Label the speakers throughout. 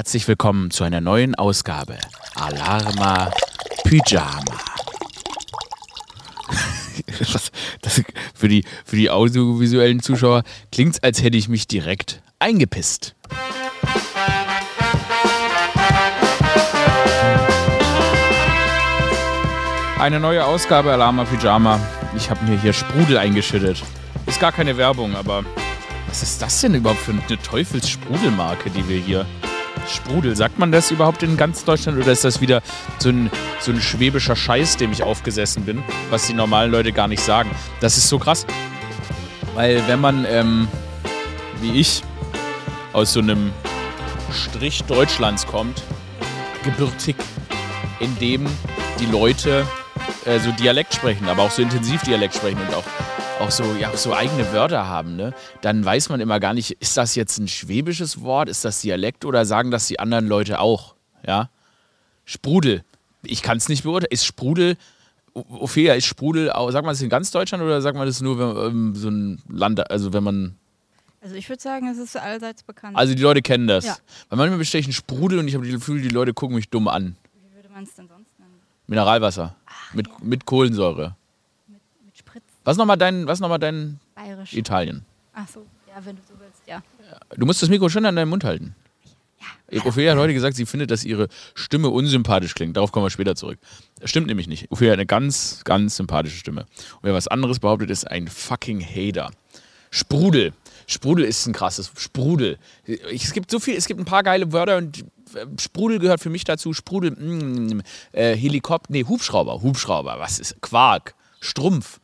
Speaker 1: herzlich willkommen zu einer neuen Ausgabe Alarma Pyjama. Das, für, die, für die audiovisuellen Zuschauer klingt es, als hätte ich mich direkt eingepisst. Eine neue Ausgabe Alarma Pyjama. Ich habe mir hier Sprudel eingeschüttet. Ist gar keine Werbung, aber was ist das denn überhaupt für eine Teufelssprudelmarke, die wir hier Sprudel. Sagt man das überhaupt in ganz Deutschland oder ist das wieder so ein, so ein schwäbischer Scheiß, dem ich aufgesessen bin, was die normalen Leute gar nicht sagen? Das ist so krass, weil wenn man, ähm, wie ich, aus so einem Strich Deutschlands kommt, gebürtig, in dem die Leute äh, so Dialekt sprechen, aber auch so intensiv Dialekt sprechen und auch auch so, ja, so eigene Wörter haben, ne? dann weiß man immer gar nicht, ist das jetzt ein schwäbisches Wort, ist das Dialekt oder sagen das die anderen Leute auch? Ja? Sprudel. Ich kann es nicht beurteilen. Ist Sprudel, Ophelia, ist Sprudel, sagt man das in ganz Deutschland oder sagt man das nur, wenn ähm, so ein Land, also wenn man.
Speaker 2: Also ich würde sagen, es ist allseits bekannt.
Speaker 1: Also die Leute kennen das. Ja. Weil manchmal besteche ich einen Sprudel und ich habe das Gefühl, die Leute gucken mich dumm an.
Speaker 2: Wie würde man es denn sonst nennen?
Speaker 1: Mineralwasser. Ach, mit, ja. mit Kohlensäure. Was nochmal dein, was noch dein
Speaker 2: Bayerisch.
Speaker 1: Italien?
Speaker 2: Ach so, ja, wenn du so willst, ja.
Speaker 1: Du musst das Mikro schon an deinem Mund halten. Ja. Ophelia hat heute gesagt, sie findet, dass ihre Stimme unsympathisch klingt. Darauf kommen wir später zurück. Das stimmt nämlich nicht. Ophelia hat eine ganz, ganz sympathische Stimme. Und wer was anderes behauptet, ist ein fucking Hater. Sprudel. Sprudel ist ein krasses. Sprudel. Es gibt so viel, es gibt ein paar geile Wörter und äh, Sprudel gehört für mich dazu. Sprudel, mm, äh, Helikopter, nee, Hubschrauber. Hubschrauber, was ist? Quark, Strumpf.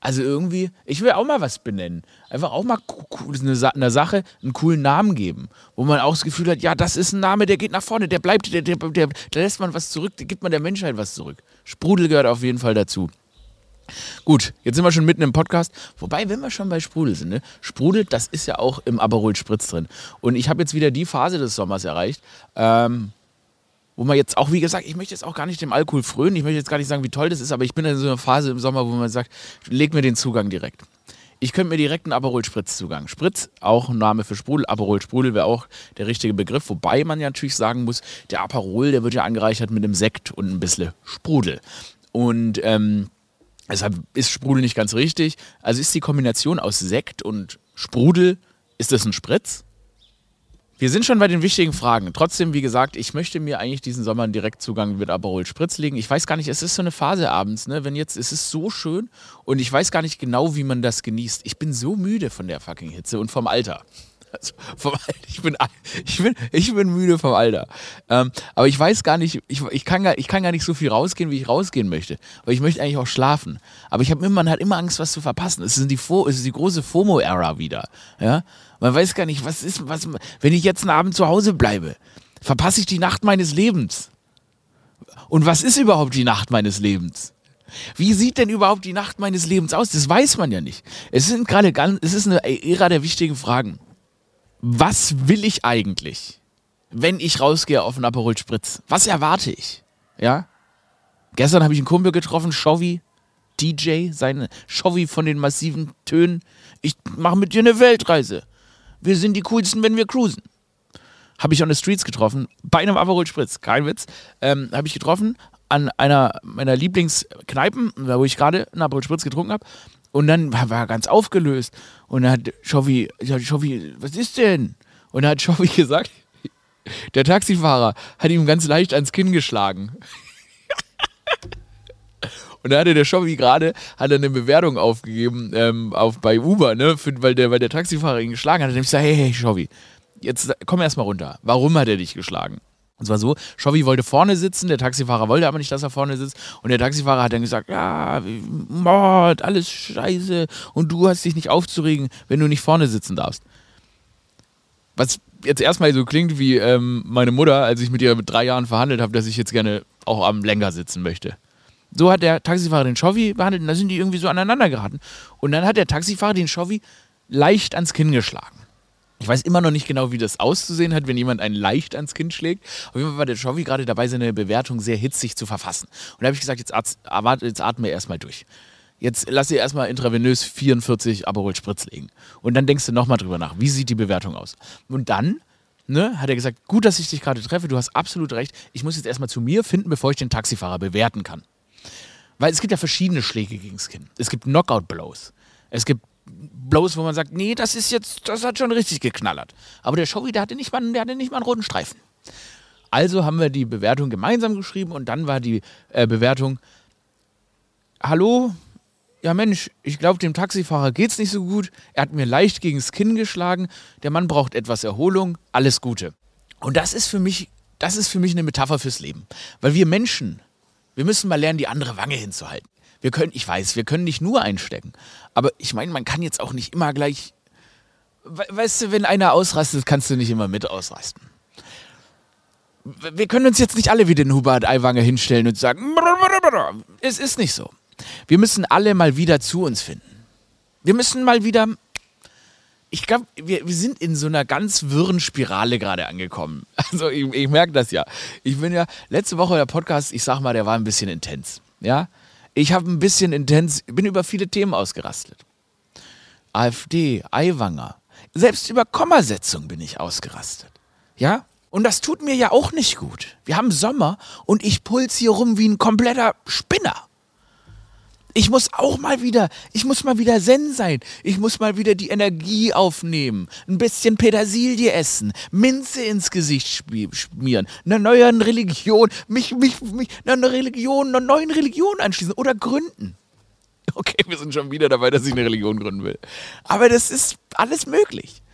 Speaker 1: Also irgendwie, ich will auch mal was benennen. Einfach auch mal eine, eine Sache einen coolen Namen geben, wo man auch das Gefühl hat, ja, das ist ein Name, der geht nach vorne, der bleibt, der, der, der, der lässt man was zurück, der gibt man der Menschheit was zurück. Sprudel gehört auf jeden Fall dazu. Gut, jetzt sind wir schon mitten im Podcast. Wobei, wenn wir schon bei Sprudel sind, ne? Sprudel, das ist ja auch im Aperol Spritz drin. Und ich habe jetzt wieder die Phase des Sommers erreicht, ähm, wo man jetzt auch, wie gesagt, ich möchte jetzt auch gar nicht dem Alkohol frönen, ich möchte jetzt gar nicht sagen, wie toll das ist, aber ich bin in so einer Phase im Sommer, wo man sagt, leg mir den Zugang direkt. Ich könnte mir direkt einen Aperol Spritz auch ein Name für Sprudel. Aperol Sprudel wäre auch der richtige Begriff. Wobei man ja natürlich sagen muss, der Aperol, der wird ja angereichert mit einem Sekt und ein bisschen Sprudel. Und ähm, deshalb ist Sprudel nicht ganz richtig. Also ist die Kombination aus Sekt und Sprudel, ist das ein Spritz? Wir sind schon bei den wichtigen Fragen. Trotzdem, wie gesagt, ich möchte mir eigentlich diesen Sommer einen Direktzugang mit Aperol Spritz legen. Ich weiß gar nicht, es ist so eine Phase abends, ne? Wenn jetzt, es ist so schön und ich weiß gar nicht genau, wie man das genießt. Ich bin so müde von der fucking Hitze und vom Alter. Also vom Alter. Ich, bin, ich, bin, ich bin müde vom Alter. Ähm, aber ich weiß gar nicht, ich, ich, kann gar, ich kann gar nicht so viel rausgehen, wie ich rausgehen möchte. Weil ich möchte eigentlich auch schlafen. Aber ich immer, man hat immer Angst, was zu verpassen. Es ist die, es ist die große FOMO-Ära wieder. Ja? Man weiß gar nicht, was ist, was, wenn ich jetzt einen Abend zu Hause bleibe, verpasse ich die Nacht meines Lebens. Und was ist überhaupt die Nacht meines Lebens? Wie sieht denn überhaupt die Nacht meines Lebens aus? Das weiß man ja nicht. Es sind gerade ganz, es ist eine Ära der wichtigen Fragen. Was will ich eigentlich, wenn ich rausgehe auf einen Aperol Spritz? Was erwarte ich? Ja? Gestern habe ich einen Kumpel getroffen, Shovi, DJ, seine Shovi von den massiven Tönen. Ich mache mit dir eine Weltreise wir sind die coolsten, wenn wir cruisen. Habe ich on the streets getroffen, bei einem Aperol Spritz, kein Witz, ähm, habe ich getroffen an einer meiner Lieblingskneipen, wo ich gerade einen Aperol Spritz getrunken habe. Und dann war er ganz aufgelöst. Und dann hat Schoffi, ja, Schoffi, was ist denn? Und dann hat Schoffi gesagt, der Taxifahrer hat ihm ganz leicht ans Kinn geschlagen. Und da hatte der Schobby gerade eine Bewertung aufgegeben ähm, auf, bei Uber, ne, für, weil, der, weil der Taxifahrer ihn geschlagen hat. Und ich gesagt, hey, hey, Schobby, jetzt komm erst mal runter. Warum hat er dich geschlagen? Und zwar so, Schobby wollte vorne sitzen, der Taxifahrer wollte aber nicht, dass er vorne sitzt. Und der Taxifahrer hat dann gesagt, ja, Mord, alles scheiße. Und du hast dich nicht aufzuregen, wenn du nicht vorne sitzen darfst. Was jetzt erstmal so klingt wie ähm, meine Mutter, als ich mit ihr mit drei Jahren verhandelt habe, dass ich jetzt gerne auch am Lenker sitzen möchte. So hat der Taxifahrer den Chauvi behandelt und da sind die irgendwie so aneinander geraten. Und dann hat der Taxifahrer den Chauvi leicht ans Kinn geschlagen. Ich weiß immer noch nicht genau, wie das auszusehen hat, wenn jemand einen leicht ans Kinn schlägt. Auf jeden Fall war der Chauvi gerade dabei, seine Bewertung sehr hitzig zu verfassen. Und da habe ich gesagt, jetzt, at jetzt atme erstmal durch. Jetzt lass dir erstmal intravenös 44 Aperol Spritz legen. Und dann denkst du nochmal drüber nach, wie sieht die Bewertung aus? Und dann ne, hat er gesagt, gut, dass ich dich gerade treffe, du hast absolut recht. Ich muss jetzt erstmal zu mir finden, bevor ich den Taxifahrer bewerten kann. Weil es gibt ja verschiedene Schläge gegen das Kinn. Es gibt Knockout-Blows. Es gibt Blows, wo man sagt, nee, das ist jetzt, das hat schon richtig geknallert. Aber der Showy, der hatte nicht mal, der hatte nicht mal einen roten Streifen. Also haben wir die Bewertung gemeinsam geschrieben und dann war die äh, Bewertung, hallo, ja Mensch, ich glaube, dem Taxifahrer geht's nicht so gut. Er hat mir leicht gegen das Kinn geschlagen. Der Mann braucht etwas Erholung. Alles Gute. Und das ist für mich, das ist für mich eine Metapher fürs Leben. Weil wir Menschen, wir müssen mal lernen, die andere Wange hinzuhalten. Wir können, ich weiß, wir können nicht nur einstecken. Aber ich meine, man kann jetzt auch nicht immer gleich. Weißt du, wenn einer ausrastet, kannst du nicht immer mit ausrasten. Wir können uns jetzt nicht alle wie den Hubert Aiwanger hinstellen und sagen, es ist nicht so. Wir müssen alle mal wieder zu uns finden. Wir müssen mal wieder. Ich glaube, wir, wir sind in so einer ganz wirren Spirale gerade angekommen. Also ich, ich merke das ja. Ich bin ja, letzte Woche der Podcast, ich sag mal, der war ein bisschen intens. Ja? Ich habe ein bisschen intens, bin über viele Themen ausgerastet. AfD, Aiwanger. Selbst über Kommasetzung bin ich ausgerastet. Ja? Und das tut mir ja auch nicht gut. Wir haben Sommer und ich puls hier rum wie ein kompletter Spinner. Ich muss auch mal wieder, ich muss mal wieder Zen sein. Ich muss mal wieder die Energie aufnehmen. Ein bisschen Petersilie essen, Minze ins Gesicht schmieren, einer neuen Religion, mich, mich, mich, einer Religion, einer neuen Religion anschließen oder gründen. Okay, wir sind schon wieder dabei, dass ich eine Religion gründen will. Aber das ist alles möglich.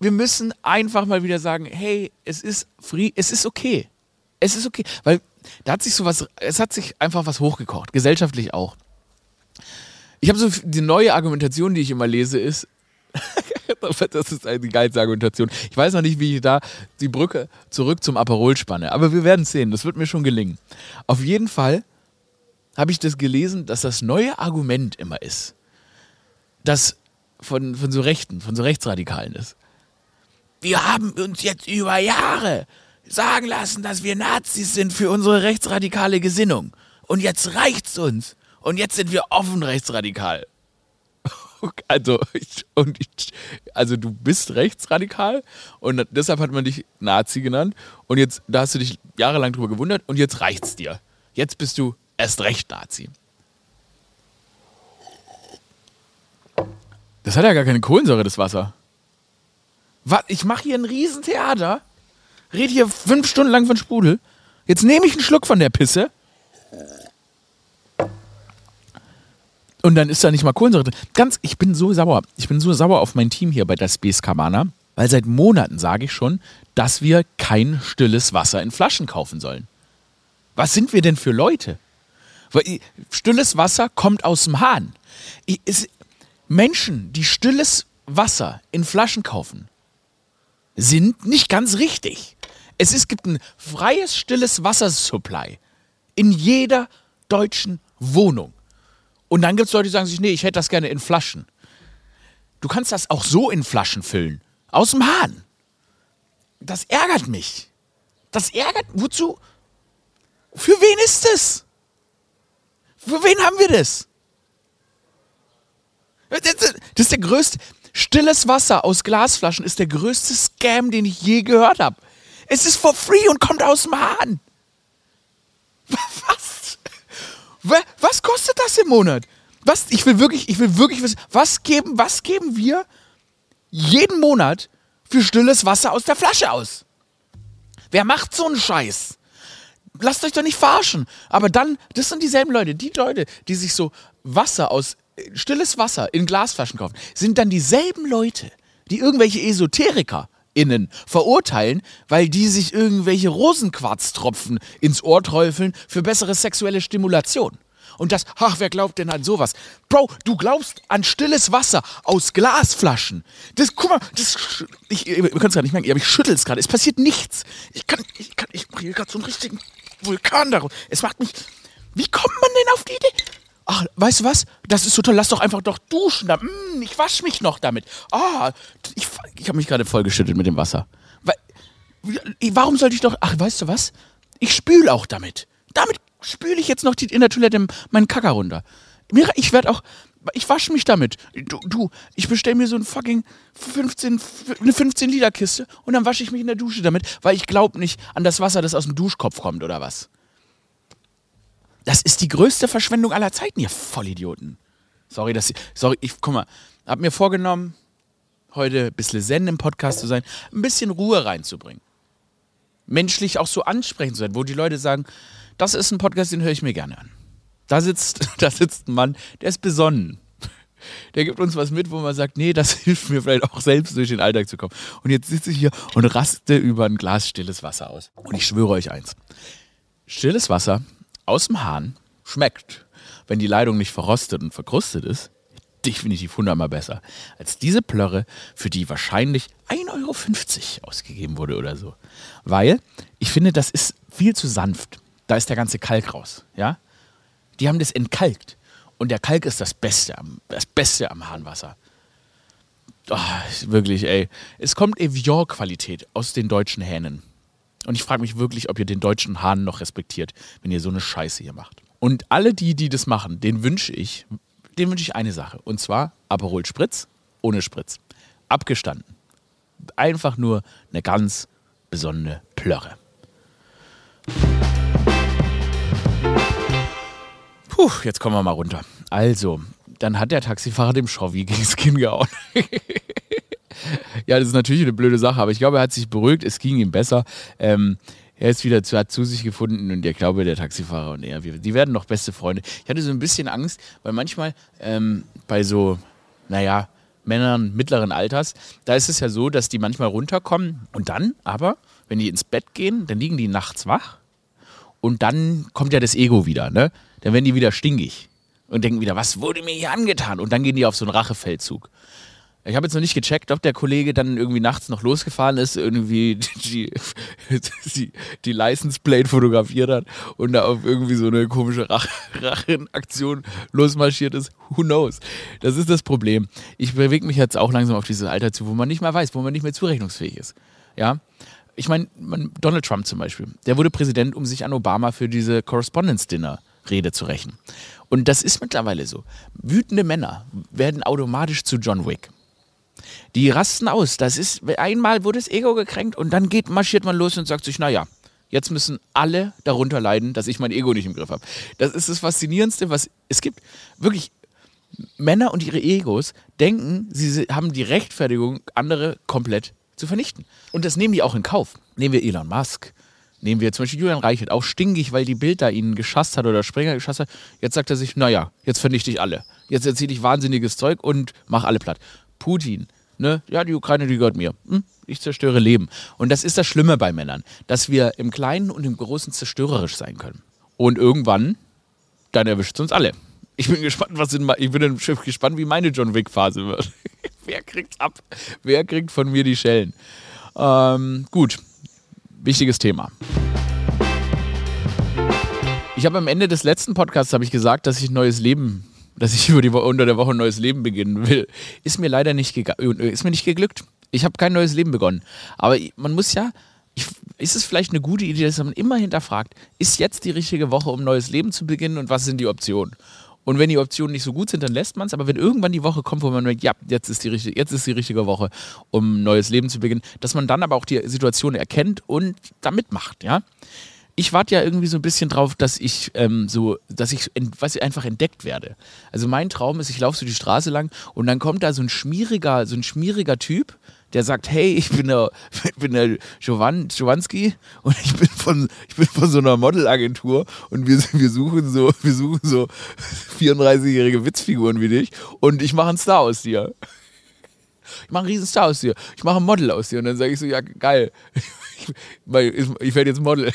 Speaker 1: Wir müssen einfach mal wieder sagen, hey, es ist free, es ist okay. Es ist okay. Weil da hat sich sowas, es hat sich einfach was hochgekocht, gesellschaftlich auch. Ich habe so die neue Argumentation, die ich immer lese, ist, das ist eine geilste Argumentation. Ich weiß noch nicht, wie ich da die Brücke zurück zum Aperol spanne, aber wir werden sehen. Das wird mir schon gelingen. Auf jeden Fall habe ich das gelesen, dass das neue Argument immer ist, das von, von so Rechten, von so Rechtsradikalen ist. Wir haben uns jetzt über Jahre sagen lassen, dass wir Nazis sind für unsere rechtsradikale Gesinnung. Und jetzt reicht's uns. Und jetzt sind wir offen rechtsradikal. Also, ich, und ich, also du bist rechtsradikal und deshalb hat man dich Nazi genannt und jetzt, da hast du dich jahrelang drüber gewundert und jetzt reicht's dir. Jetzt bist du erst recht Nazi. Das hat ja gar keine Kohlensäure, das Wasser. Was, ich mache hier ein Riesentheater, rede hier fünf Stunden lang von Sprudel. Jetzt nehme ich einen Schluck von der Pisse Und dann ist da nicht mal Kohlensäure drin. Ganz, ich bin so sauer. Ich bin so sauer auf mein Team hier bei der Space Cabana, weil seit Monaten sage ich schon, dass wir kein stilles Wasser in Flaschen kaufen sollen. Was sind wir denn für Leute? Weil stilles Wasser kommt aus dem Hahn. Ich, es, Menschen, die stilles Wasser in Flaschen kaufen, sind nicht ganz richtig. Es ist, gibt ein freies, stilles Wassersupply in jeder deutschen Wohnung. Und dann gibt es Leute, die sagen sich, nee, ich hätte das gerne in Flaschen. Du kannst das auch so in Flaschen füllen. Aus dem Hahn. Das ärgert mich. Das ärgert. Wozu? Für wen ist es? Für wen haben wir das? Das ist der größte. Stilles Wasser aus Glasflaschen ist der größte Scam, den ich je gehört habe. Es ist for free und kommt aus dem Hahn. Was? Was kostet das im Monat? Was, ich will wirklich, ich will wirklich wissen, was geben, was geben wir jeden Monat für stilles Wasser aus der Flasche aus? Wer macht so einen Scheiß? Lasst euch doch nicht verarschen. Aber dann, das sind dieselben Leute, die Leute, die sich so Wasser aus, stilles Wasser in Glasflaschen kaufen, sind dann dieselben Leute, die irgendwelche Esoteriker innen verurteilen, weil die sich irgendwelche Rosenquarztropfen ins Ohr träufeln für bessere sexuelle Stimulation. Und das, ach, wer glaubt denn an sowas? Bro, du glaubst an stilles Wasser aus Glasflaschen. Das, guck mal, das, ich, ihr könnt es gerade nicht merken, aber ich schüttel es gerade. Es passiert nichts. Ich kann, ich kann, ich mache gerade so einen richtigen Vulkan daraus. Es macht mich, wie kommt man denn auf die Idee? Ach, weißt du was? Das ist so toll. Lass doch einfach doch duschen. Da. Mm, ich wasche mich noch damit. Ah, ich, ich habe mich gerade vollgeschüttet mit dem Wasser. Warum sollte ich doch. Ach, weißt du was? Ich spüle auch damit. Damit spüle ich jetzt noch die, in der Toilette meinen Kacker runter. Ich werde auch. Ich wasche mich damit. Du, du ich bestelle mir so ein fucking 15, eine 15 Liter Kiste und dann wasche ich mich in der Dusche damit, weil ich glaube nicht an das Wasser, das aus dem Duschkopf kommt oder was. Das ist die größte Verschwendung aller Zeiten, ihr Vollidioten. Sorry, dass ich, sorry, ich, guck mal, hab mir vorgenommen, heute ein bisschen Zen im Podcast zu sein, ein bisschen Ruhe reinzubringen. Menschlich auch so ansprechend zu sein, wo die Leute sagen, das ist ein Podcast, den höre ich mir gerne an. Da sitzt, da sitzt ein Mann, der ist besonnen. Der gibt uns was mit, wo man sagt, nee, das hilft mir vielleicht auch selbst durch den Alltag zu kommen. Und jetzt sitze ich hier und raste über ein Glas stilles Wasser aus. Und ich schwöre euch eins. Stilles Wasser aus dem Hahn schmeckt, wenn die Leitung nicht verrostet und verkrustet ist, definitiv hundertmal besser als diese Plörre, für die wahrscheinlich 1,50 Euro ausgegeben wurde oder so. Weil ich finde, das ist viel zu sanft. Da ist der ganze Kalk raus. Ja? Die haben das entkalkt. Und der Kalk ist das Beste am, das Beste am Hahnwasser. Oh, wirklich, ey. Es kommt Evian-Qualität aus den deutschen Hähnen. Und ich frage mich wirklich, ob ihr den deutschen Hahn noch respektiert, wenn ihr so eine Scheiße hier macht. Und alle die, die das machen, denen wünsche ich, denen wünsche ich eine Sache. Und zwar Aperol Spritz ohne Spritz. Abgestanden. Einfach nur eine ganz besondere Plörre. Puh, jetzt kommen wir mal runter. Also, dann hat der Taxifahrer dem Schoffi gegen das Kinn gehauen. Ja, das ist natürlich eine blöde Sache, aber ich glaube, er hat sich beruhigt, es ging ihm besser. Ähm, er ist wieder zu, hat zu sich gefunden und ich glaube, der Taxifahrer und er, die werden noch beste Freunde. Ich hatte so ein bisschen Angst, weil manchmal ähm, bei so, naja, Männern mittleren Alters, da ist es ja so, dass die manchmal runterkommen und dann aber, wenn die ins Bett gehen, dann liegen die nachts wach und dann kommt ja das Ego wieder, ne? Dann werden die wieder stinkig und denken wieder, was wurde mir hier angetan? Und dann gehen die auf so einen Rachefeldzug. Ich habe jetzt noch nicht gecheckt, ob der Kollege dann irgendwie nachts noch losgefahren ist, irgendwie die, die, die License Plate fotografiert hat und da auf irgendwie so eine komische Rach Rachenaktion losmarschiert ist. Who knows? Das ist das Problem. Ich bewege mich jetzt auch langsam auf dieses Alter zu, wo man nicht mehr weiß, wo man nicht mehr zurechnungsfähig ist. Ja. Ich meine, Donald Trump zum Beispiel, der wurde Präsident, um sich an Obama für diese Correspondence Dinner Rede zu rächen. Und das ist mittlerweile so. Wütende Männer werden automatisch zu John Wick. Die rasten aus. Das ist, einmal wurde das Ego gekränkt und dann geht, marschiert man los und sagt sich, naja, jetzt müssen alle darunter leiden, dass ich mein Ego nicht im Griff habe. Das ist das Faszinierendste, was es gibt. Wirklich, Männer und ihre Egos denken, sie haben die Rechtfertigung, andere komplett zu vernichten. Und das nehmen die auch in Kauf. Nehmen wir Elon Musk, nehmen wir zum Beispiel Julian Reichelt, auch stinkig, weil die Bild da ihn geschasst hat oder Springer geschasst hat. Jetzt sagt er sich, naja, jetzt vernichte ich alle. Jetzt erzähle ich wahnsinniges Zeug und mache alle platt. Putin, ne? Ja, die Ukraine, die gehört mir. Hm? Ich zerstöre Leben. Und das ist das Schlimme bei Männern, dass wir im Kleinen und im Großen zerstörerisch sein können. Und irgendwann, dann erwischt es uns alle. Ich bin gespannt, was in, ich bin gespannt, wie meine John Wick Phase wird. Wer kriegt's ab? Wer kriegt von mir die Schellen? Ähm, gut, wichtiges Thema. Ich habe am Ende des letzten Podcasts ich gesagt, dass ich ein neues Leben dass ich über die Woche, unter der Woche ein neues Leben beginnen will. Ist mir leider nicht, äh, ist mir nicht geglückt. Ich habe kein neues Leben begonnen. Aber man muss ja, ich, ist es vielleicht eine gute Idee, dass man immer hinterfragt, ist jetzt die richtige Woche, um ein neues Leben zu beginnen und was sind die Optionen? Und wenn die Optionen nicht so gut sind, dann lässt man es. Aber wenn irgendwann die Woche kommt, wo man merkt, ja, jetzt ist, die richtige, jetzt ist die richtige Woche, um ein neues Leben zu beginnen, dass man dann aber auch die Situation erkennt und da mitmacht, ja ich warte ja irgendwie so ein bisschen drauf, dass ich ähm, so, dass ich was einfach entdeckt werde. Also mein Traum ist, ich laufe so die Straße lang und dann kommt da so ein schmieriger, so ein schmieriger Typ, der sagt, hey, ich bin der, ich bin der Jovan, und ich bin von, ich bin von so einer Modelagentur und wir, wir suchen so, wir suchen so 34-jährige Witzfiguren wie dich und ich mache einen Star aus dir. Ich mache einen riesen Star aus dir. Ich mache ein Model aus dir und dann sage ich so, ja geil, ich, ich werde jetzt Model.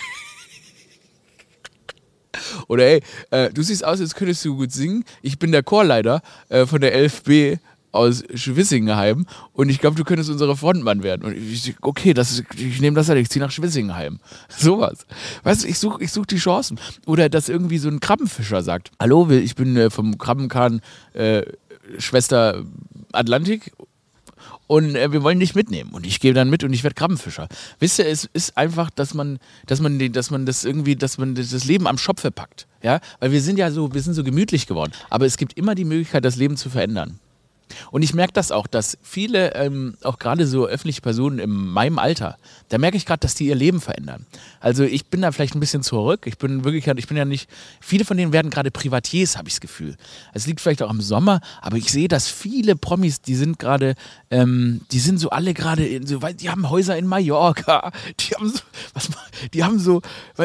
Speaker 1: Oder ey, äh, du siehst aus, als könntest du gut singen. Ich bin der Chorleiter äh, von der 11b aus Schwissingenheim und ich glaube, du könntest unsere Frontmann werden. Und ich, okay, das ist, ich nehme das halt, ich ziehe nach Schwissingenheim. Sowas. Weißt du, ich suche ich such die Chancen. Oder dass irgendwie so ein Krabbenfischer sagt, hallo, ich bin äh, vom Krabbenkahn äh, Schwester Atlantik und äh, wir wollen dich mitnehmen. Und ich gehe dann mit und ich werde Krabbenfischer. Wisst ihr, es ist einfach, dass man, dass man, dass man das irgendwie, dass man das Leben am Schopfe packt. Ja, weil wir sind ja so, wir sind so gemütlich geworden. Aber es gibt immer die Möglichkeit, das Leben zu verändern. Und ich merke das auch, dass viele, ähm, auch gerade so öffentliche Personen in meinem Alter, da merke ich gerade, dass die ihr Leben verändern. Also ich bin da vielleicht ein bisschen zurück. Ich bin wirklich, ich bin ja nicht, viele von denen werden gerade Privatiers, habe ich das Gefühl. Es liegt vielleicht auch im Sommer, aber ich sehe, dass viele Promis, die sind gerade, ähm, die sind so alle gerade, so, die haben Häuser in Mallorca, die haben so, was, die haben so,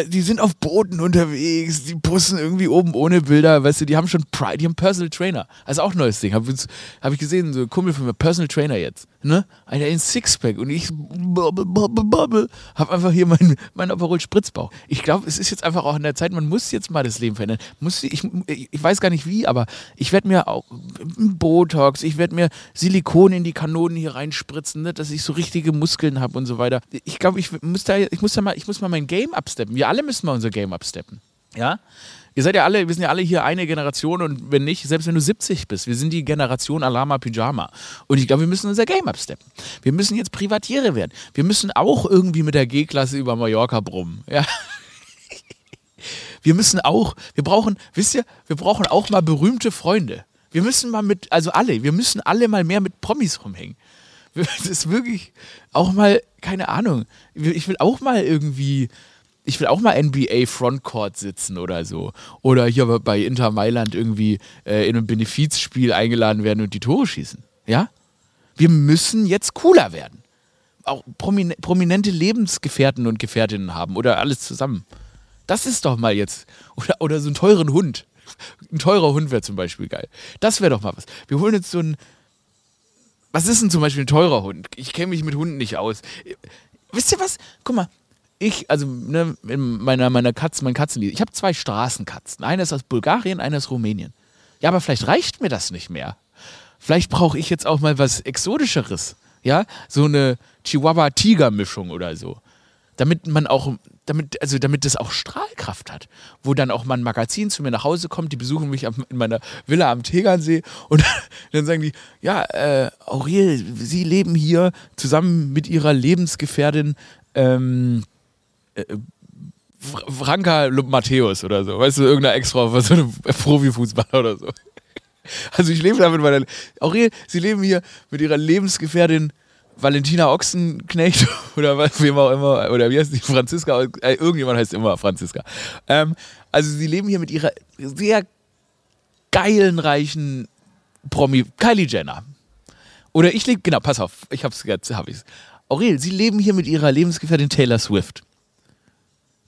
Speaker 1: die sind auf Booten unterwegs, die pussen irgendwie oben ohne Bilder, weißt du, die haben schon Pride, die haben Personal Trainer. Also auch neues Ding. Habe hab ich gesehen, so ein Kumpel von mir, Personal Trainer jetzt, ne? Einer in Sixpack und ich bubble, bubble, bubble, hab einfach hier meinen mein Aperol Spritzbauch. Ich glaube, es ist jetzt einfach auch in der Zeit, man muss jetzt mal das Leben verändern. Muss, ich, ich weiß gar nicht wie, aber ich werde mir auch Botox, ich werde mir Silikon in die Kanonen hier reinspritzen, ne, dass ich so richtige Muskeln habe und so weiter. Ich glaube, ich muss da, ich muss da mal, ich muss mal mein Game absteppen. Wir alle müssen mal unser Game absteppen. Ja? Ihr seid ja alle, wir sind ja alle hier eine Generation und wenn nicht, selbst wenn du 70 bist, wir sind die Generation Alama Pyjama. Und ich glaube, wir müssen unser Game absteppen. Wir müssen jetzt Privatiere werden. Wir müssen auch irgendwie mit der G-Klasse über Mallorca brummen. Ja. Wir müssen auch, wir brauchen, wisst ihr, wir brauchen auch mal berühmte Freunde. Wir müssen mal mit, also alle, wir müssen alle mal mehr mit Promis rumhängen. Das ist wirklich auch mal, keine Ahnung, ich will auch mal irgendwie, ich will auch mal NBA Frontcourt sitzen oder so. Oder hier bei Inter Mailand irgendwie äh, in einem Benefizspiel eingeladen werden und die Tore schießen. Ja? Wir müssen jetzt cooler werden. Auch promin prominente Lebensgefährten und Gefährtinnen haben oder alles zusammen. Das ist doch mal jetzt. Oder, oder so einen teuren Hund. Ein teurer Hund wäre zum Beispiel geil. Das wäre doch mal was. Wir holen jetzt so einen. Was ist denn zum Beispiel ein teurer Hund? Ich kenne mich mit Hunden nicht aus. Wisst ihr was? Guck mal, ich, also ne, in meiner, meiner Katzen, mein Katzenlied, ich habe zwei Straßenkatzen. Eine ist aus Bulgarien, eine aus Rumänien. Ja, aber vielleicht reicht mir das nicht mehr. Vielleicht brauche ich jetzt auch mal was Exotischeres. Ja, so eine Chihuahua-Tiger-Mischung oder so. Damit man auch, damit, also damit das auch Strahlkraft hat. Wo dann auch mal ein Magazin zu mir nach Hause kommt, die besuchen mich in meiner Villa am Tegernsee und dann sagen die, ja, äh, Aurel, Sie leben hier zusammen mit Ihrer Lebensgefährtin ähm, äh, Fra- Franka Matthäus oder so, weißt du, irgendeine Ex-Frau so einem Profifußballer oder so. Also ich lebe da mit meiner, Aurel, Sie leben hier mit Ihrer Lebensgefährtin Valentina Ochsenknecht oder was, wem auch immer, oder wie heißt die, Franziska, äh, irgendjemand heißt immer Franziska. Ähm, also sie leben hier mit ihrer sehr geilen, reichen Promi, Kylie Jenner. Oder ich lebe, genau, pass auf, ich hab's jetzt, hab ich's. Aurel, Sie leben hier mit Ihrer Lebensgefährtin Taylor Swift.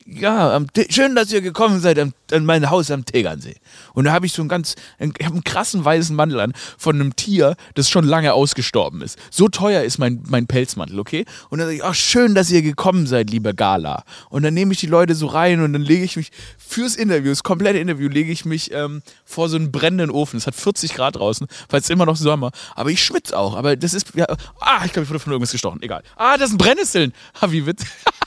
Speaker 1: Ja, schön, dass ihr gekommen seid am, an mein Haus am Tegernsee. Und da habe ich so einen ganz, ich habe einen krassen weißen Mantel an von einem Tier, das schon lange ausgestorben ist. So teuer ist mein, mein Pelzmantel, okay? Und dann sage ich, ach, schön, dass ihr gekommen seid, liebe Gala. Und dann nehme ich die Leute so rein und dann lege ich mich fürs Interview, das komplette Interview, lege ich mich ähm, vor so einen brennenden Ofen. Es hat 40 Grad draußen, weil es immer noch Sommer. Aber ich schwitze auch. Aber das ist, ja, ah, ich glaube, ich wurde von irgendwas gestochen. Egal. Ah, das sind Brennnesseln. Ah, wie witzig.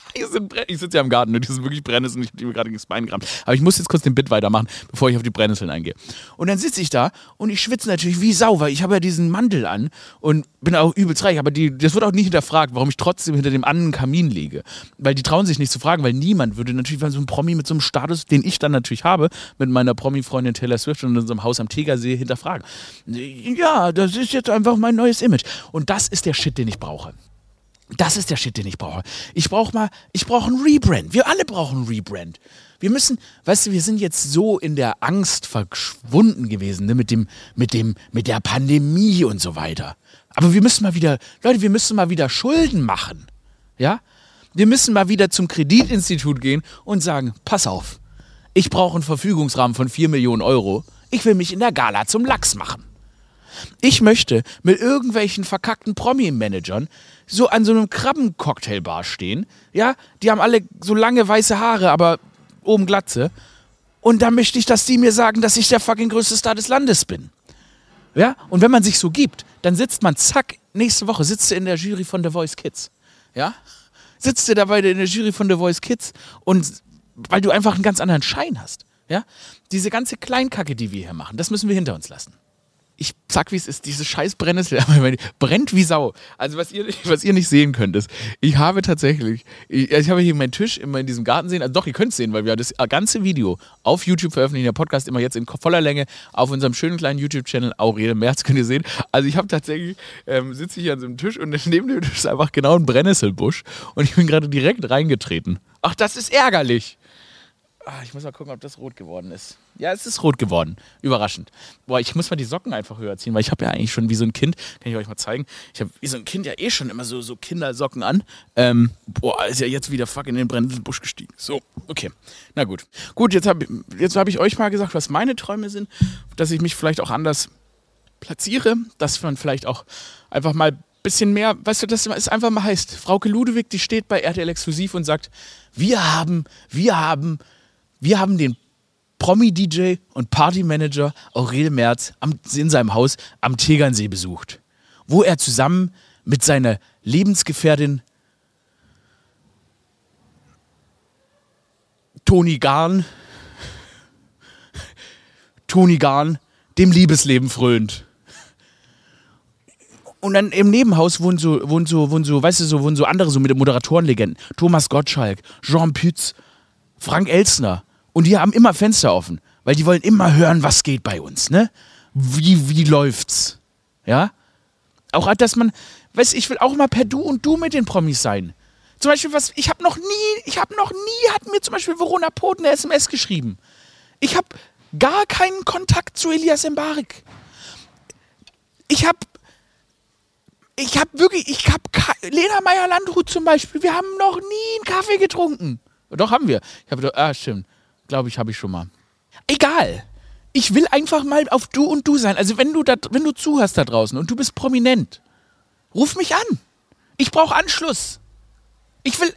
Speaker 1: Ich sitze ja im Garten und die sind wirklich Brennnesseln. Ich habe mir gerade gegen das Bein gerammt. Aber ich muss jetzt kurz den Bit weitermachen, bevor ich auf die Brennnesseln eingehe. Und dann sitze ich da und ich schwitze natürlich wie Sau, weil ich habe ja diesen Mantel an und bin auch übelst reich. Aber die, das wird auch nie hinterfragt, warum ich trotzdem hinter dem anderen Kamin liege. Weil die trauen sich nicht zu fragen, weil niemand würde natürlich, weil so ein Promi mit so einem Status, den ich dann natürlich habe, mit meiner Promi-Freundin Taylor Swift und in unserem Haus am Tegersee hinterfragen. Ja, das ist jetzt einfach mein neues Image. Und das ist der Shit, den ich brauche. Das ist der Shit, den ich brauche. Ich brauche mal, ich brauche einen Rebrand. Wir alle brauchen einen Rebrand. Wir müssen, weißt du, wir sind jetzt so in der Angst verschwunden gewesen, ne, mit dem, mit dem, mit der Pandemie und so weiter. Aber wir müssen mal wieder, Leute, wir müssen mal wieder Schulden machen. Ja? Wir müssen mal wieder zum Kreditinstitut gehen und sagen, pass auf, ich brauche einen Verfügungsrahmen von 4 Millionen Euro. Ich will mich in der Gala zum Lachs machen. Ich möchte mit irgendwelchen verkackten Promi-Managern so an so einem Krabbencocktailbar stehen. Ja, die haben alle so lange weiße Haare, aber oben Glatze. Und da möchte ich, dass die mir sagen, dass ich der fucking größte Star des Landes bin. Ja, und wenn man sich so gibt, dann sitzt man, zack, nächste Woche sitzt du in der Jury von The Voice Kids. Ja, sitzt du dabei in der Jury von The Voice Kids und weil du einfach einen ganz anderen Schein hast. Ja, diese ganze Kleinkacke, die wir hier machen, das müssen wir hinter uns lassen. Ich sag wie es ist, diese scheiß Brennnessel brennt wie Sau. Also was ihr, was ihr nicht sehen könnt, ist, ich habe tatsächlich, ich, ich habe hier meinen Tisch immer in diesem Garten sehen, also doch, ihr könnt es sehen, weil wir das ganze Video auf YouTube veröffentlichen, der Podcast immer jetzt in voller Länge auf unserem schönen kleinen YouTube-Channel, Aurel März könnt ihr sehen. Also ich habe tatsächlich, ähm, sitze ich hier an so einem Tisch und neben dem Tisch ist einfach genau ein Brennnesselbusch und ich bin gerade direkt reingetreten. Ach, das ist ärgerlich. Ah, ich muss mal gucken, ob das rot geworden ist. Ja, es ist rot geworden. Überraschend. Boah, ich muss mal die Socken einfach höher ziehen, weil ich habe ja eigentlich schon wie so ein Kind, kann ich euch mal zeigen, ich habe wie so ein Kind ja eh schon immer so, so Kindersocken an. Ähm, boah, ist ja jetzt wieder fuck in den brennenden Busch gestiegen. So, okay. Na gut. Gut, jetzt habe jetzt hab ich euch mal gesagt, was meine Träume sind, dass ich mich vielleicht auch anders platziere, dass man vielleicht auch einfach mal ein bisschen mehr, weißt du, dass es einfach mal heißt, Frauke Ludewig, die steht bei RTL Exklusiv und sagt, wir haben, wir haben wir haben den Promi-DJ und Partymanager Aurel Merz am, in seinem Haus am Tegernsee besucht, wo er zusammen mit seiner Lebensgefährtin Toni Garn, Toni Garn, dem Liebesleben frönt. Und dann im Nebenhaus wohnen so, wohnen so, wohnen so, weißt du, so, wohnen so andere so mit Moderatorenlegenden. Thomas Gottschalk, Jean Pütz, Frank Elstner. Und die haben immer Fenster offen, weil die wollen immer hören, was geht bei uns, ne? Wie, wie läuft's? Ja? Auch dass man, weißt ich will auch mal per Du und Du mit den Promis sein. Zum Beispiel, was, ich habe noch nie, ich habe noch nie, hat mir zum Beispiel Verona Poten eine SMS geschrieben. Ich habe gar keinen Kontakt zu Elias Mbarek. Ich habe, ich habe wirklich, ich habe, Lena Meyer-Landrut zum Beispiel, wir haben noch nie einen Kaffee getrunken. Doch, haben wir. Ich habe, ah, stimmt. Glaube ich, habe ich schon mal. Egal. Ich will einfach mal auf du und du sein. Also wenn du da, wenn du zuhörst da draußen und du bist prominent, ruf mich an. Ich brauche Anschluss. Ich will,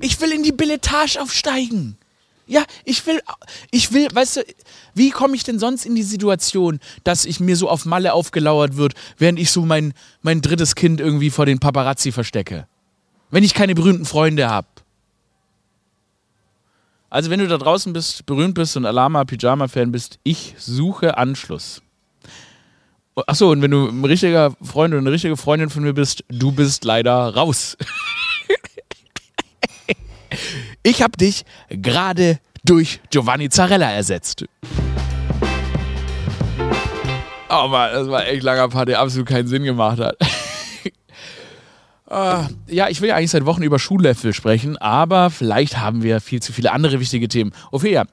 Speaker 1: ich will in die Billetage aufsteigen. Ja, ich will, ich will, weißt du, wie komme ich denn sonst in die Situation, dass ich mir so auf Malle aufgelauert wird, während ich so mein, mein drittes Kind irgendwie vor den Paparazzi verstecke? Wenn ich keine berühmten Freunde habe. Also wenn du da draußen bist, berühmt bist und Alama Pyjama Fan bist, ich suche Anschluss. Achso, und wenn du ein richtiger Freund oder eine richtige Freundin von mir bist, du bist leider raus. ich habe dich gerade durch Giovanni Zarella ersetzt. Oh Mann, das war echt langer Part, der absolut keinen Sinn gemacht hat. Uh, ja, ich will ja eigentlich seit Wochen über Schullöffel sprechen, aber vielleicht haben wir viel zu viele andere wichtige Themen. Ophelia,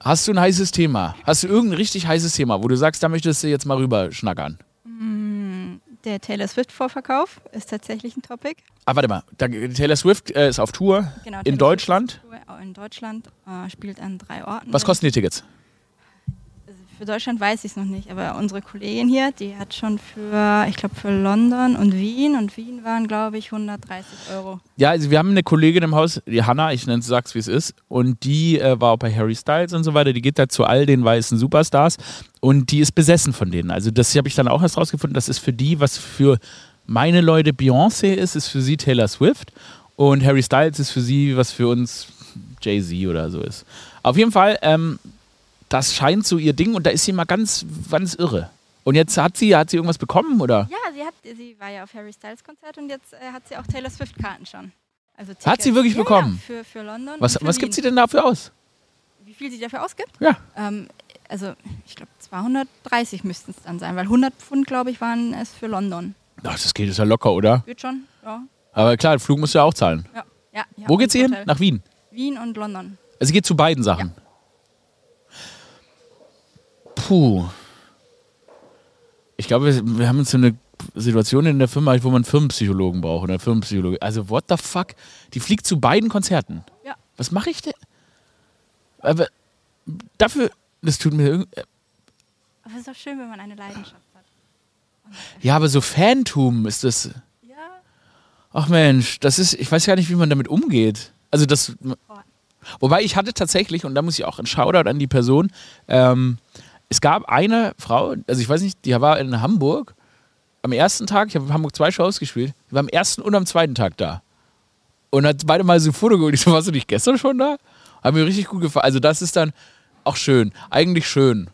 Speaker 1: hast du ein heißes Thema? Hast du irgendein richtig heißes Thema, wo du sagst, da möchtest du jetzt mal rüber schnackern?
Speaker 2: Mm, der Taylor Swift-Vorverkauf ist tatsächlich ein Topic.
Speaker 1: Ah, warte mal. Taylor Swift äh, ist auf Tour genau, in Deutschland.
Speaker 2: Tour in Deutschland, äh, spielt an drei Orten.
Speaker 1: Was kosten die Tickets?
Speaker 2: Für Deutschland weiß ich es noch nicht, aber unsere Kollegin hier, die hat schon für, ich glaube, für London und Wien und Wien waren, glaube ich, 130 Euro.
Speaker 1: Ja, also wir haben eine Kollegin im Haus, die Hanna, ich nenne es, sag's wie es ist, und die äh, war auch bei Harry Styles und so weiter, die geht da zu all den weißen Superstars und die ist besessen von denen. Also das habe ich dann auch erst rausgefunden, das ist für die, was für meine Leute Beyoncé ist, ist für sie Taylor Swift und Harry Styles ist für sie, was für uns Jay-Z oder so ist. Auf jeden Fall, ähm, das scheint so ihr Ding und da ist sie mal ganz, ganz irre. Und jetzt hat sie, hat sie irgendwas bekommen, oder?
Speaker 2: Ja, sie, hat, sie war ja auf Harry Styles Konzert und jetzt äh, hat sie auch Taylor Swift-Karten schon.
Speaker 1: Also hat sie wirklich ja, bekommen?
Speaker 2: Ja, für, für London.
Speaker 1: Was, was gibt sie denn dafür aus?
Speaker 2: Wie viel sie dafür ausgibt?
Speaker 1: Ja.
Speaker 2: Ähm, also, ich glaube, 230 müssten es dann sein, weil 100 Pfund, glaube ich, waren es für London.
Speaker 1: Ach, das geht ist ja locker, oder?
Speaker 2: Wird schon, ja.
Speaker 1: Aber klar, den Flug musst du ja auch zahlen.
Speaker 2: Ja. ja
Speaker 1: Wo geht sie hin? Nach Wien?
Speaker 2: Wien und London.
Speaker 1: Also, sie geht zu beiden Sachen. Ja. Puh. Ich glaube, wir, haben jetzt so eine Situation in der Firma, wo man Firmenpsychologen braucht oder Firmenpsychologe. Also, what the fuck? Die fliegt zu beiden Konzerten.
Speaker 2: Ja.
Speaker 1: Was mache ich denn? Aber dafür, das tut mir irgendwie.
Speaker 2: Aber es ist doch schön, wenn man eine Leidenschaft hat.
Speaker 1: Ja, aber so Fantum ist das.
Speaker 2: Ja.
Speaker 1: Ach Mensch, das ist, ich weiß gar nicht, wie man damit umgeht. Also das. Wobei ich hatte tatsächlich, und da muss ich auch ein Shoutout an die Person, ähm, es gab eine Frau, also ich weiß nicht, die war in Hamburg am ersten Tag, ich habe in Hamburg zwei Shows gespielt, die war am ersten und am zweiten Tag da. Und hat beide mal so ein Foto geholt. Ich so, warst du nicht gestern schon da? Hat mir richtig gut gefallen. Also das ist dann auch schön. Eigentlich schön.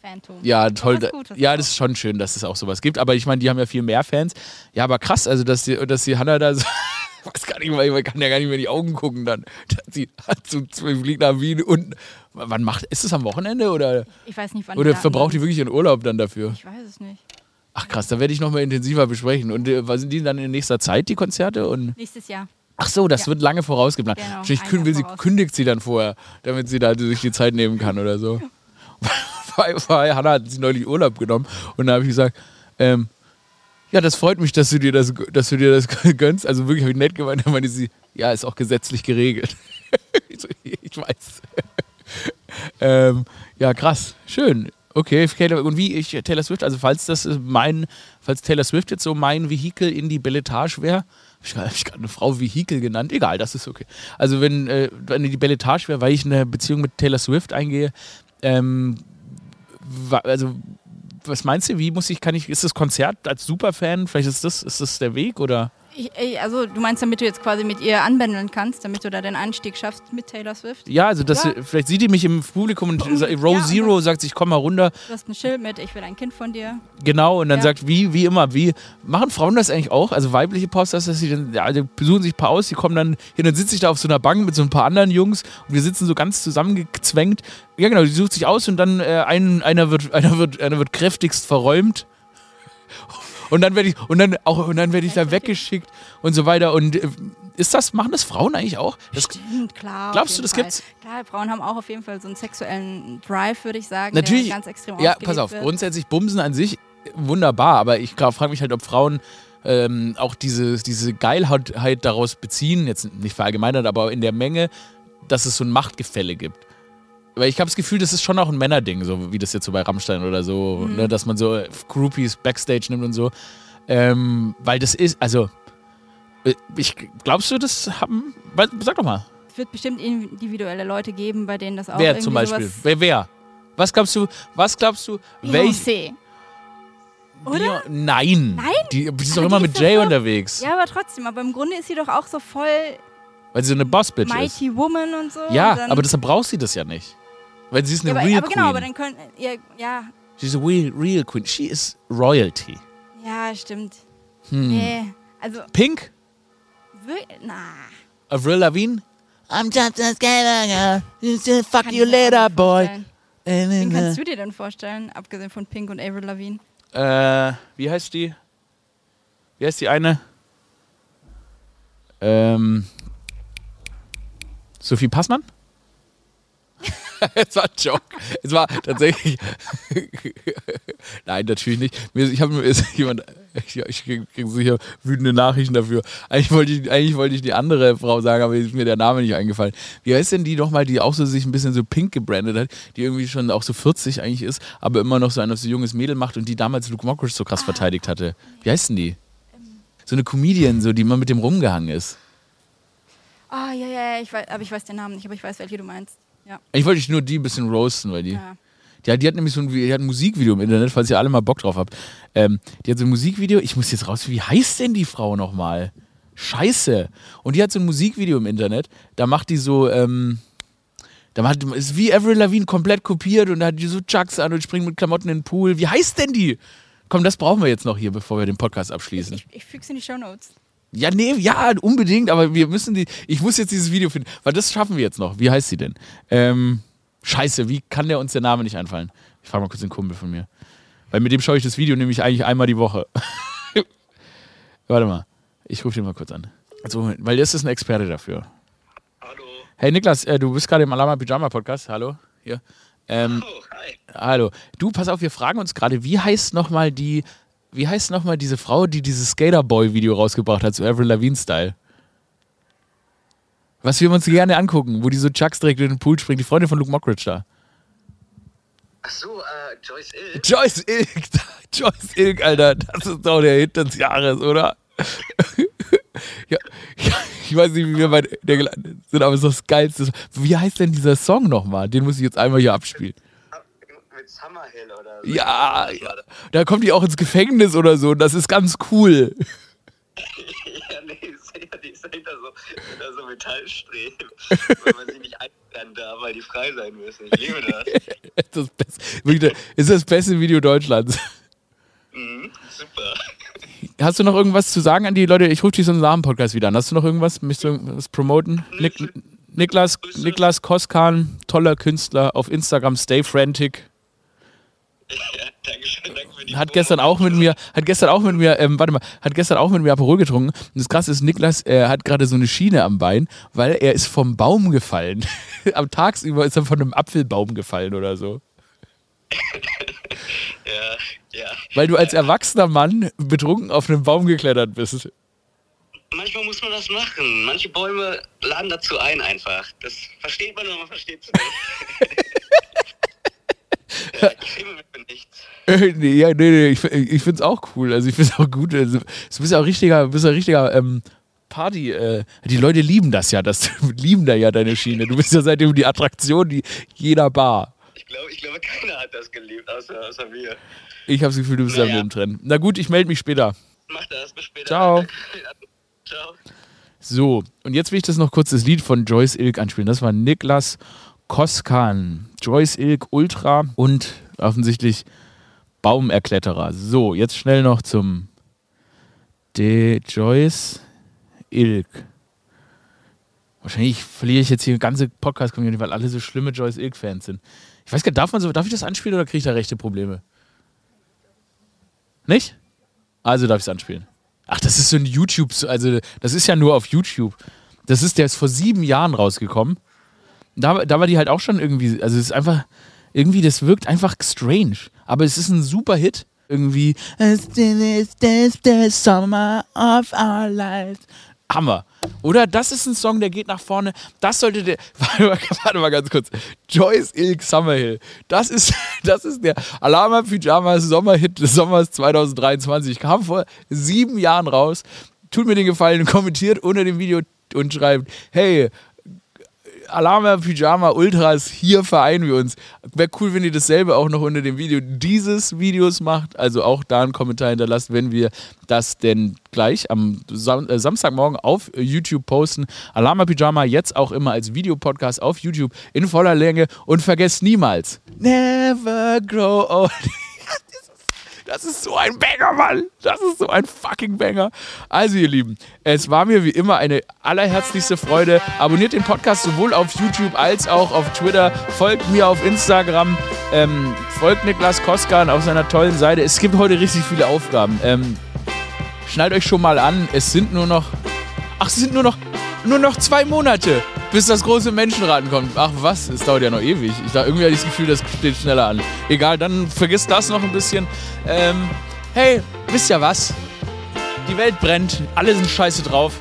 Speaker 2: Fantum.
Speaker 1: Ja, toll.
Speaker 2: was
Speaker 1: da-
Speaker 2: Gutes
Speaker 1: ja, das ist schon schön, dass es auch sowas gibt. Aber ich meine, die haben ja viel mehr Fans. Ja, aber krass, also dass die, dass die Hanna da so. Ich weiß gar nicht mehr, man kann ja gar nicht mehr in die Augen gucken dann. Sie hat so fliegt nach Wien und wann macht, ist es am Wochenende oder,
Speaker 2: Ich weiß nicht, wann
Speaker 1: oder verbraucht die wirklich ihren Urlaub dann dafür?
Speaker 2: Ich weiß es nicht.
Speaker 1: Ach krass, da werde ich nochmal intensiver besprechen. Und äh, was sind die dann in nächster Zeit, die Konzerte? Und
Speaker 2: Nächstes Jahr.
Speaker 1: Ach so, das
Speaker 2: Ja.
Speaker 1: wird lange vorausgeplant.
Speaker 2: Genau, Jahr
Speaker 1: will sie,
Speaker 2: voraus.
Speaker 1: kündigt sie dann vorher, damit sie da sich die Zeit nehmen kann oder so. Weil, weil Hanna hat sich neulich Urlaub genommen und da habe ich gesagt, ähm, ja, das freut mich, dass du dir das, dass du dir das gönnst. Also wirklich habe ich nett gemeint, da meinte sie, ja, ist auch gesetzlich geregelt. ich, weiß. ähm, ja, krass, schön. Okay, und wie ich Taylor Swift, also falls das mein, falls Taylor Swift jetzt so mein Vehikel in die Belletage wäre, ich habe gerade eine Frau Vehikel genannt, egal, das ist okay. Also wenn, äh, wenn die Belletage wäre, weil ich eine Beziehung mit Taylor Swift eingehe, ähm, also was meinst du, wie muss ich, kann ich, ist das Konzert als Superfan, vielleicht ist das, ist das der Weg oder?
Speaker 2: Ich, also du meinst, damit du jetzt quasi mit ihr anbändeln kannst, damit du da den Einstieg schaffst mit Taylor Swift?
Speaker 1: Ja, also das,
Speaker 2: Ja.
Speaker 1: vielleicht sieht die mich im Publikum und Row
Speaker 2: Ja, und
Speaker 1: Zero sagt, ich komm mal runter,
Speaker 2: Du hast ein Schild mit, ich will ein Kind von dir.
Speaker 1: Genau, und dann
Speaker 2: Ja.
Speaker 1: sagt, wie, wie immer, wie, machen Frauen das eigentlich auch? Also weibliche Posters, dass sie dann, ja, die besuchen sich ein paar aus, die kommen dann hin, dann sitze ich da auf so einer Bank mit so ein paar anderen Jungs und wir sitzen so ganz zusammengezwängt. Ja, genau, die sucht sich aus und dann äh, ein, einer, wird, einer, wird, einer wird kräftigst verräumt. Und dann werde ich, und dann auch, und dann werde ich da weggeschickt und so weiter. Und äh, ist das, machen das Frauen eigentlich auch? Das,
Speaker 2: Stimmt, klar.
Speaker 1: Glaubst du, das
Speaker 2: Fall.
Speaker 1: gibt's?
Speaker 2: Klar, Frauen haben auch auf jeden Fall so einen sexuellen Drive, würde ich sagen,
Speaker 1: Natürlich.
Speaker 2: ganz extrem
Speaker 1: Ja, pass auf,
Speaker 2: wird.
Speaker 1: grundsätzlich Bumsen an sich wunderbar, aber ich frage mich halt, ob Frauen ähm, auch diese, diese Geilheit daraus beziehen, jetzt nicht verallgemeinert, aber in der Menge, dass es so ein Machtgefälle gibt. Weil ich habe das Gefühl, das ist schon auch ein Männerding, so wie das jetzt so bei Rammstein oder so,
Speaker 2: Mhm.
Speaker 1: ne, dass man so Groupies Backstage nimmt und so. Ähm, weil das ist, also, äh, ich, glaubst du, das haben, sag doch mal,
Speaker 2: Es wird bestimmt individuelle Leute geben, bei denen das auch
Speaker 1: wer zum Beispiel, wer, wer? Was glaubst du, was glaubst du, welch,
Speaker 2: Beyoncé. Oder?
Speaker 1: Beyon- Nein.
Speaker 2: Nein?
Speaker 1: Die, die ist doch immer
Speaker 2: die
Speaker 1: mit Jay
Speaker 2: so-
Speaker 1: unterwegs.
Speaker 2: Ja, aber trotzdem, aber im Grunde ist sie doch auch so voll
Speaker 1: Weil sie so eine Boss-Bitch ist.
Speaker 2: Mighty Woman und so.
Speaker 1: Ja,
Speaker 2: und
Speaker 1: aber deshalb braucht sie das ja nicht. Weil sie ist eine
Speaker 2: ja, aber,
Speaker 1: Real
Speaker 2: aber genau, aber
Speaker 1: Queen.
Speaker 2: dann können, ja, ja,
Speaker 1: She's a real, real Queen. She is royalty.
Speaker 2: ja, stimmt.
Speaker 1: Hm.
Speaker 2: Nee, also,
Speaker 1: Pink?
Speaker 2: na,
Speaker 1: Avril Lavigne? I'm just a skater girl. Fuck you later, boy.
Speaker 2: Wen kannst du dir denn vorstellen, abgesehen von Pink und Avril Lavigne?
Speaker 1: Äh, wie heißt die? Wie heißt die eine? Ähm. Sophie Passmann? Es war ein Joke. Es war tatsächlich. Nein, natürlich nicht. Ich habe mir ist jemand. Ich, ich kriege krieg sicher wütende Nachrichten dafür. Eigentlich wollte, ich, eigentlich wollte ich die andere Frau sagen, aber ist mir der Name nicht eingefallen. Wie heißt denn die nochmal, die auch so sich ein bisschen so pink gebrandet hat, die irgendwie schon auch so 40 eigentlich ist, aber immer noch so ein so junges Mädel macht und die damals Luke Mockridge so krass verteidigt hatte? Wie heißt denn die? So eine Comedian, so, die immer mit dem rumgehangen ist.
Speaker 2: Ah, ja, ja, ja, ich weiß, aber ich weiß den Namen nicht, aber ich weiß, welche du meinst. Ja.
Speaker 1: Ich wollte dich nur die ein bisschen roasten, weil die.
Speaker 2: ja.
Speaker 1: Ja, die hat nämlich so ein, die hat ein Musikvideo im Internet, falls ihr alle mal Bock drauf habt. Ähm, die hat so ein Musikvideo, ich muss jetzt raus, wie heißt denn die Frau nochmal? Scheiße. Und die hat so ein Musikvideo im Internet, da macht die so, ähm, da macht, ist wie Avril Lavigne komplett kopiert und da hat die so Chucks an und springt mit Klamotten in den Pool. Wie heißt denn die? Komm, das brauchen wir jetzt noch hier, bevor wir den Podcast abschließen.
Speaker 2: Ich, ich füge es in die Shownotes.
Speaker 1: Ja, nee, ja, unbedingt, aber wir müssen die, ich muss jetzt dieses Video finden, weil das schaffen wir jetzt noch. Wie heißt sie denn? Ähm, scheiße, wie kann der uns der Name nicht einfallen? Ich frage mal kurz den Kumpel von mir. Weil mit dem schaue ich das Video nämlich eigentlich einmal die Woche. Warte mal, ich rufe den mal kurz an. Also, weil das ist ein Experte dafür.
Speaker 3: Hallo.
Speaker 1: Hey Niklas, äh, du bist gerade im Alama Pyjama Podcast. Hallo, hier. Ähm,
Speaker 3: Oh, hi.
Speaker 1: Hallo. Du, pass auf, wir fragen uns gerade, wie heißt nochmal die, wie heißt nochmal diese Frau, die dieses Skaterboy-Video rausgebracht hat, so Avril Lavigne-Style? Was wir uns gerne angucken, wo die so Chucks direkt in den Pool springt, die Freundin von Luke Mockridge da.
Speaker 3: Ach so, äh, Joyce Ill.
Speaker 1: Joyce Ilk, Joyce Ilk, Alter, das ist doch der Hit des Jahres, oder? ja, ja, ich weiß nicht, wie wir bei der gelandet sind, aber es ist das Geilste. Wie heißt denn dieser Song nochmal? Den muss ich jetzt einmal hier abspielen.
Speaker 3: Ah, Mit Summerhill.
Speaker 1: Ja,
Speaker 3: Was
Speaker 1: ja.
Speaker 3: das?
Speaker 1: Da kommt die auch ins Gefängnis oder so. und Das ist ganz cool.
Speaker 3: ja, nee, ist ja diese. hinter so, hinter so Metallstreben, weil man sie nicht einsperren darf, weil die frei sein müssen. Ich liebe das.
Speaker 1: das Beste, wirklich, das ist das beste Video Deutschlands.
Speaker 3: Mhm, super.
Speaker 1: Hast du noch irgendwas zu sagen an die Leute? Ich rufe dich so einen Samen-Podcast wieder an. Hast du noch irgendwas? Möchtest du irgendwas promoten? Nik Niklas, Niklas Koskan, toller Künstler auf Instagram, Stay Frantic.
Speaker 3: Ja, danke schön, danke für die
Speaker 1: Hat gestern auch mit mir, hat gestern auch mit mir, ähm, warte mal, hat gestern auch mit mir Aperol getrunken. Und das krasse ist, Niklas äh, hat gerade so eine Schiene am Bein, weil er ist vom Baum gefallen. am Tagsüber ist er von einem Apfelbaum gefallen oder so.
Speaker 3: Ja, ja.
Speaker 1: Weil du als erwachsener Mann betrunken auf einen Baum geklettert bist.
Speaker 3: Manchmal muss man das machen. Manche Bäume laden dazu ein einfach. Das versteht man, aber man versteht es nicht. Ich schäme mich für nichts.
Speaker 1: Äh, ja, nee, nee, ich, ich finde es auch cool. Also ich finde es auch gut. Also, du bist ja auch richtiger, bist ja richtiger ähm, Party. Äh, die Leute lieben das ja, das lieben da ja deine Schiene. Du bist ja seitdem die Attraktion die jeder Bar.
Speaker 3: Ich glaube, ich glaube, keiner hat das geliebt, außer, außer mir.
Speaker 1: Ich habe das Gefühl, du bist
Speaker 3: Naja.
Speaker 1: da mit drin. Na gut, ich melde mich später.
Speaker 3: Mach das, bis später.
Speaker 1: Ciao.
Speaker 3: Ciao.
Speaker 1: So, und jetzt will ich das noch kurz das Lied von Joyce Ilk anspielen. Das war Niklas Koskan. Joyce Ilk Ultra und offensichtlich Baumerkletterer. So, jetzt schnell noch zum De Joyce Ilk. Wahrscheinlich verliere ich jetzt hier eine ganze Podcast-Community, weil alle so schlimme Joyce Ilk-Fans sind. Ich weiß gar nicht, darf, man so, darf ich das anspielen oder kriege ich da rechte Probleme? Nicht? Also darf ich es anspielen. Ach, das ist so ein YouTube, also das ist ja nur auf YouTube. Das ist, der ist vor sieben Jahren rausgekommen. Da, da war die halt auch schon irgendwie, also es ist einfach, irgendwie, das wirkt einfach strange. Aber es ist ein super Hit. Irgendwie, Still is this the summer of our lives. Hammer. Oder das ist ein Song, der geht nach vorne. Das sollte der. Warte mal, warte mal ganz kurz. Joyce Ilk Summerhill. Das ist, das ist der Alama Pyjamas Sommerhit des Sommers 2023. Kam vor sieben Jahren raus. Tut mir den Gefallen, kommentiert unter dem Video und schreibt: Hey, Alama Pyjama Ultras, hier vereinen wir uns. Wäre cool, wenn ihr dasselbe auch noch unter dem Video dieses Videos macht. Also auch da einen Kommentar hinterlasst, wenn wir das denn gleich am Sam äh, Samstagmorgen auf YouTube posten. Alama Pyjama jetzt auch immer als Videopodcast auf YouTube in voller Länge. Und vergesst niemals, never grow old. Das ist so ein Banger, Mann. Das ist so ein fucking Banger. Also, ihr Lieben, es war mir wie immer eine allerherzlichste Freude. Abonniert den Podcast sowohl auf YouTube als auch auf Twitter. Folgt mir auf Instagram. Ähm, folgt Niklas Koskan auf seiner tollen Seite. Es gibt heute richtig viele Aufgaben. Ähm, schnallt euch schon mal an. Es sind nur noch. Ach, es sind nur noch. Nur noch zwei Monate, bis das große Menschenraten kommt. Ach was, es dauert ja noch ewig. Ich da irgendwie hatte ich das Gefühl, das steht schneller an. Egal, dann vergisst das noch ein bisschen. Ähm, hey, wisst ihr was? Die Welt brennt, alle sind scheiße drauf.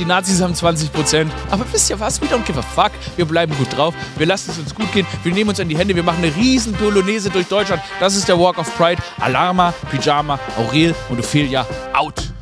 Speaker 1: Die Nazis haben 20%. Aber wisst ihr was? We don't give a fuck. Wir bleiben gut drauf. Wir lassen es uns gut gehen. Wir nehmen uns an die Hände. Wir machen eine riesen Polonaise durch Deutschland. Das ist der Walk of Pride. Alarma, Pyjama, Aurel und Ophelia out.